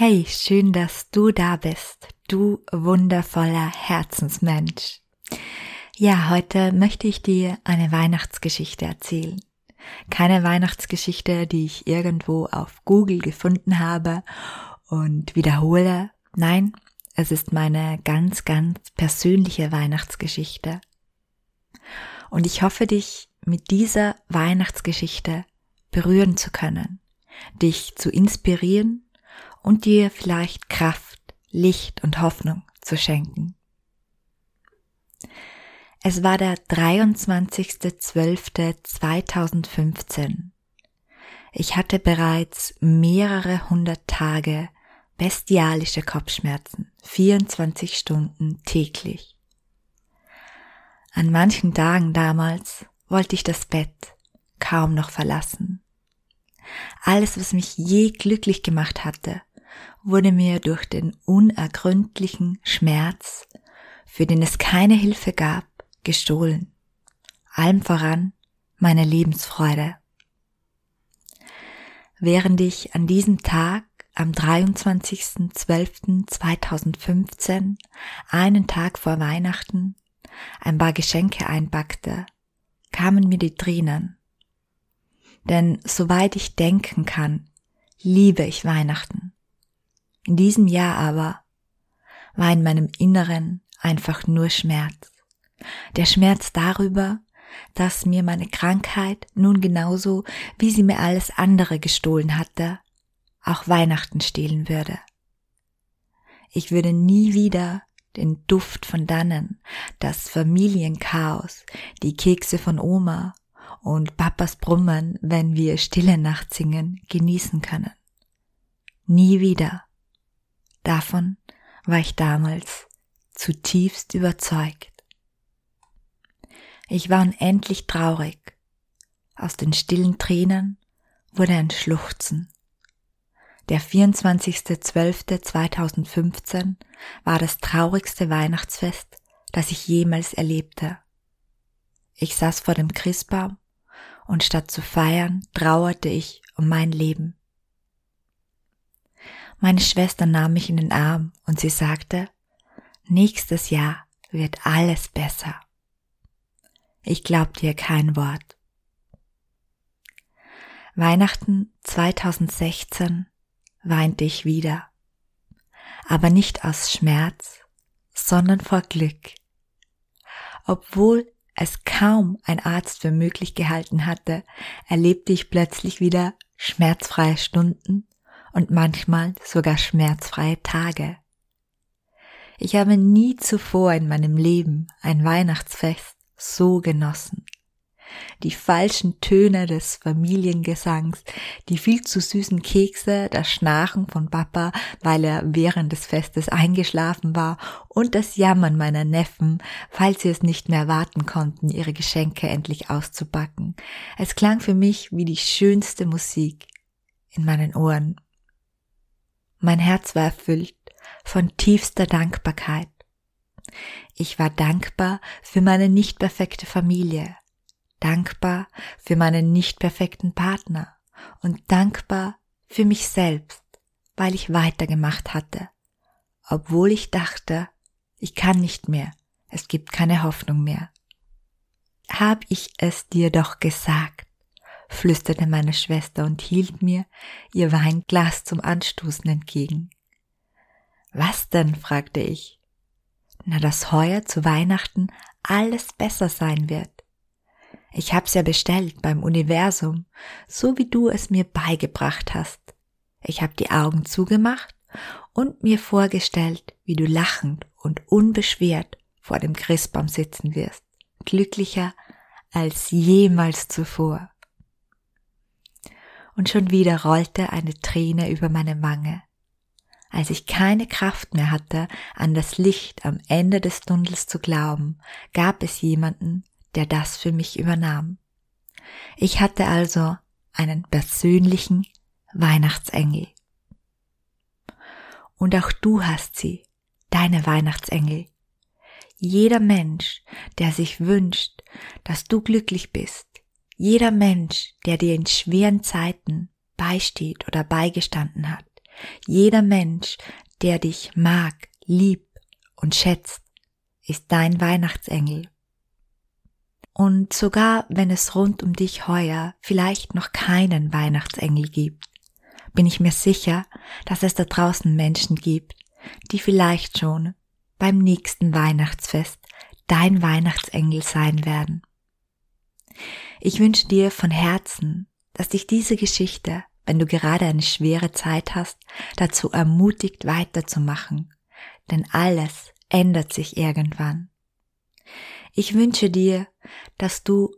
Hey, schön, dass du da bist, du wundervoller Herzensmensch. Ja, heute möchte ich dir eine Weihnachtsgeschichte erzählen. Keine Weihnachtsgeschichte, die ich irgendwo auf Google gefunden habe und wiederhole. Nein, es ist meine ganz, ganz persönliche Weihnachtsgeschichte. Und ich hoffe, dich mit dieser Weihnachtsgeschichte berühren zu können, dich zu inspirieren und dir vielleicht Kraft, Licht und Hoffnung zu schenken. Es war der 23.12.2015. Ich hatte bereits mehrere hundert Tage bestialische Kopfschmerzen, 24 Stunden täglich. An manchen Tagen damals wollte ich das Bett kaum noch verlassen. Alles, was mich je glücklich gemacht hatte, wurde mir durch den unergründlichen Schmerz, für den es keine Hilfe gab, gestohlen. Allem voran meine Lebensfreude. Während ich an diesem Tag am 23.12.2015, einen Tag vor Weihnachten, ein paar Geschenke einpackte, kamen mir die Tränen. Denn soweit ich denken kann, liebe ich Weihnachten. In diesem Jahr aber war in meinem Inneren einfach nur Schmerz. Der Schmerz darüber, dass mir meine Krankheit nun genauso, wie sie mir alles andere gestohlen hatte, auch Weihnachten stehlen würde. Ich würde nie wieder den Duft von dannen, das Familienchaos, die Kekse von Oma und Papas Brummen, wenn wir Stille Nacht singen, genießen können. Nie wieder. Davon war ich damals zutiefst überzeugt. Ich war unendlich traurig. Aus den stillen Tränen wurde ein Schluchzen. Der 24.12.2015 war das traurigste Weihnachtsfest, das ich jemals erlebte. Ich saß vor dem Christbaum und statt zu feiern, trauerte ich um mein Leben. Meine Schwester nahm mich in den Arm und sie sagte, nächstes Jahr wird alles besser. Ich glaubte ihr kein Wort. Weihnachten 2016 weinte ich wieder, aber nicht aus Schmerz, sondern vor Glück. Obwohl es kaum ein Arzt für möglich gehalten hatte, erlebte ich plötzlich wieder schmerzfreie Stunden und manchmal sogar schmerzfreie Tage. Ich habe nie zuvor in meinem Leben ein Weihnachtsfest so genossen. Die falschen Töne des Familiengesangs, die viel zu süßen Kekse, das Schnarchen von Papa, weil er während des Festes eingeschlafen war, und das Jammern meiner Neffen, falls sie es nicht mehr warten konnten, ihre Geschenke endlich auszupacken. Es klang für mich wie die schönste Musik in meinen Ohren. Mein Herz war erfüllt von tiefster Dankbarkeit. Ich war dankbar für meine nicht perfekte Familie, dankbar für meinen nicht perfekten Partner und dankbar für mich selbst, weil ich weitergemacht hatte, obwohl ich dachte, ich kann nicht mehr, es gibt keine Hoffnung mehr. Hab ich es dir doch gesagt, flüsterte meine Schwester und hielt mir ihr Weinglas zum Anstoßen entgegen. Was denn? fragte ich. Na, dass heuer zu Weihnachten alles besser sein wird. Ich hab's ja bestellt beim Universum, so wie du es mir beigebracht hast. Ich hab die Augen zugemacht und mir vorgestellt, wie du lachend und unbeschwert vor dem Christbaum sitzen wirst, glücklicher als jemals zuvor und schon wieder rollte eine Träne über meine Wange. als ich keine Kraft mehr hatte, an das Licht am Ende des Tunnels zu glauben, gab es jemanden, der das für mich übernahm. Ich hatte also einen persönlichen Weihnachtsengel. Und auch du hast sie, deine Weihnachtsengel. Jeder Mensch, der sich wünscht, dass du glücklich bist, jeder Mensch, der dir in schweren Zeiten beisteht oder beigestanden hat, jeder Mensch, der dich mag, liebt und schätzt, ist dein Weihnachtsengel. Und sogar wenn es rund um dich heuer vielleicht noch keinen Weihnachtsengel gibt, bin ich mir sicher, dass es da draußen Menschen gibt, die vielleicht schon beim nächsten Weihnachtsfest dein Weihnachtsengel sein werden. Ich wünsche dir von Herzen, dass dich diese Geschichte, wenn du gerade eine schwere Zeit hast, dazu ermutigt weiterzumachen, denn alles ändert sich irgendwann. Ich wünsche dir, dass du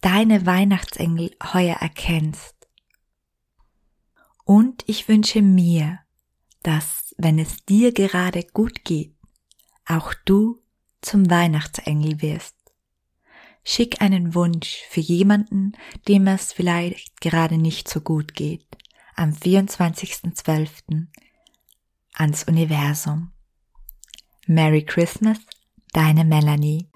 deine Weihnachtsengel heuer erkennst. Und ich wünsche mir, dass, wenn es dir gerade gut geht, auch du zum Weihnachtsengel wirst. Schick einen Wunsch für jemanden, dem es vielleicht gerade nicht so gut geht, am 24.12. ans Universum. Merry Christmas, deine Melanie.